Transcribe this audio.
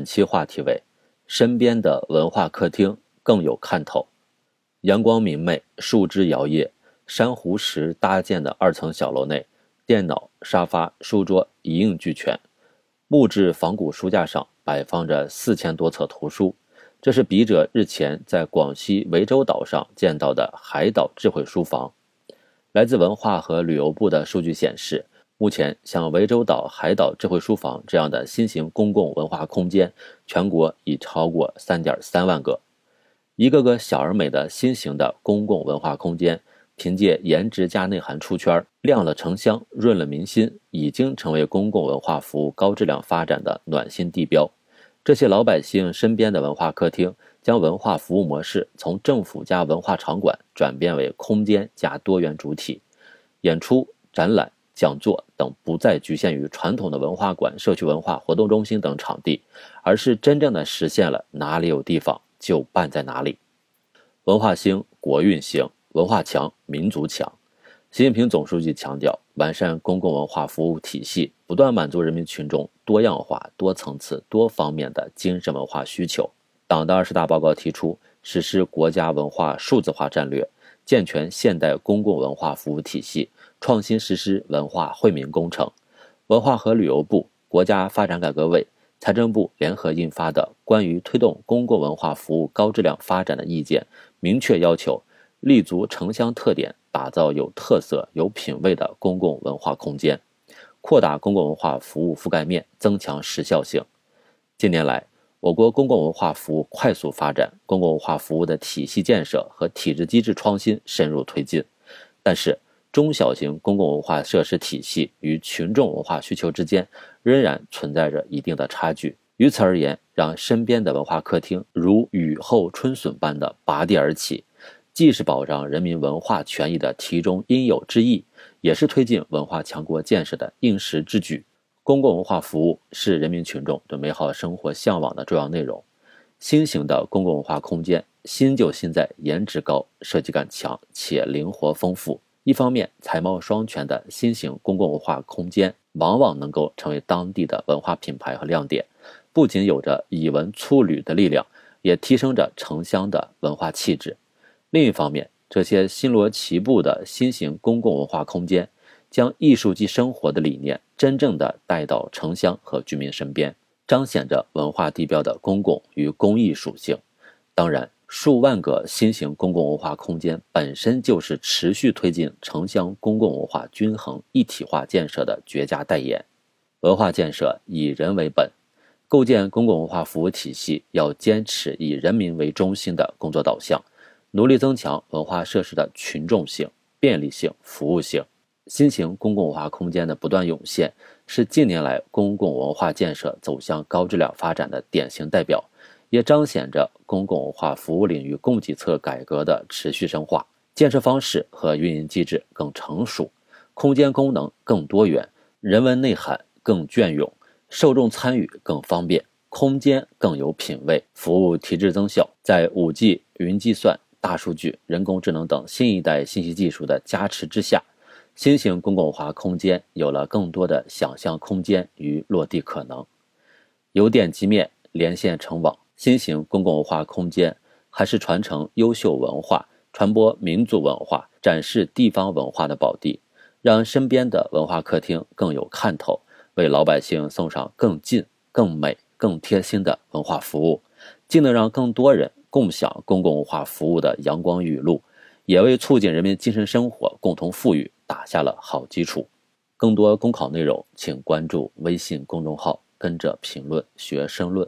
本期话题为：身边的文化客厅更有看头。阳光明媚，树枝摇曳，珊瑚石搭建的二层小楼内，电脑、沙发、书桌一应俱全。木质仿古书架上摆放着四千多册图书，这是笔者日前在广西涠洲岛上见到的海岛智慧书房。来自文化和旅游部的数据显示。目前，像涠洲岛海岛智慧书房这样的新型公共文化空间，全国已超过三点三万个。一个个小而美的新型的公共文化空间，凭借颜值加内涵出圈，亮了城乡，润了民心，已经成为公共文化服务高质量发展的暖心地标。这些老百姓身边的文化客厅，将文化服务模式从政府加文化场馆转变为空间加多元主体，演出、展览。讲座等不再局限于传统的文化馆、社区文化活动中心等场地，而是真正的实现了哪里有地方就办在哪里。文化兴，国运兴；文化强，民族强。习近平总书记强调，完善公共文化服务体系，不断满足人民群众多样化、多层次、多方面的精神文化需求。党的二十大报告提出，实施国家文化数字化战略，健全现代公共文化服务体系。创新实施文化惠民工程，文化和旅游部、国家发展改革委、财政部联合印发的《关于推动公共文化服务高质量发展的意见》，明确要求立足城乡特点，打造有特色、有品位的公共文化空间，扩大公共文化服务覆盖面，增强时效性。近年来，我国公共文化服务快速发展，公共文化服务的体系建设和体制机制创新深入推进，但是。中小型公共文化设施体系与群众文化需求之间仍然存在着一定的差距。于此而言，让身边的文化客厅如雨后春笋般的拔地而起，既是保障人民文化权益的题中应有之义，也是推进文化强国建设的应时之举。公共文化服务是人民群众对美好生活向往的重要内容。新型的公共文化空间，新就新在颜值高、设计感强且灵活丰富。一方面，才貌双全的新型公共文化空间往往能够成为当地的文化品牌和亮点，不仅有着以文促旅的力量，也提升着城乡的文化气质。另一方面，这些星罗棋布的新型公共文化空间，将艺术即生活的理念真正的带到城乡和居民身边，彰显着文化地标的公共与公益属性。当然。数万个新型公共文化空间本身就是持续推进城乡公共文化均衡一体化建设的绝佳代言。文化建设以人为本，构建公共文化服务体系要坚持以人民为中心的工作导向，努力增强文化设施的群众性、便利性、服务性。新型公共文化空间的不断涌现，是近年来公共文化建设走向高质量发展的典型代表。也彰显着公共文化服务领域供给侧改革的持续深化，建设方式和运营机制更成熟，空间功能更多元，人文内涵更隽永，受众参与更方便，空间更有品位，服务提质增效。在 5G、云计算、大数据、人工智能等新一代信息技术的加持之下，新型公共化空间有了更多的想象空间与落地可能，由点及面，连线成网。新型公共文化空间还是传承优秀文化、传播民族文化、展示地方文化的宝地，让身边的文化客厅更有看头，为老百姓送上更近、更美、更贴心的文化服务，既能让更多人共享公共文化服务的阳光雨露，也为促进人民精神生活共同富裕打下了好基础。更多公考内容，请关注微信公众号，跟着评论学申论。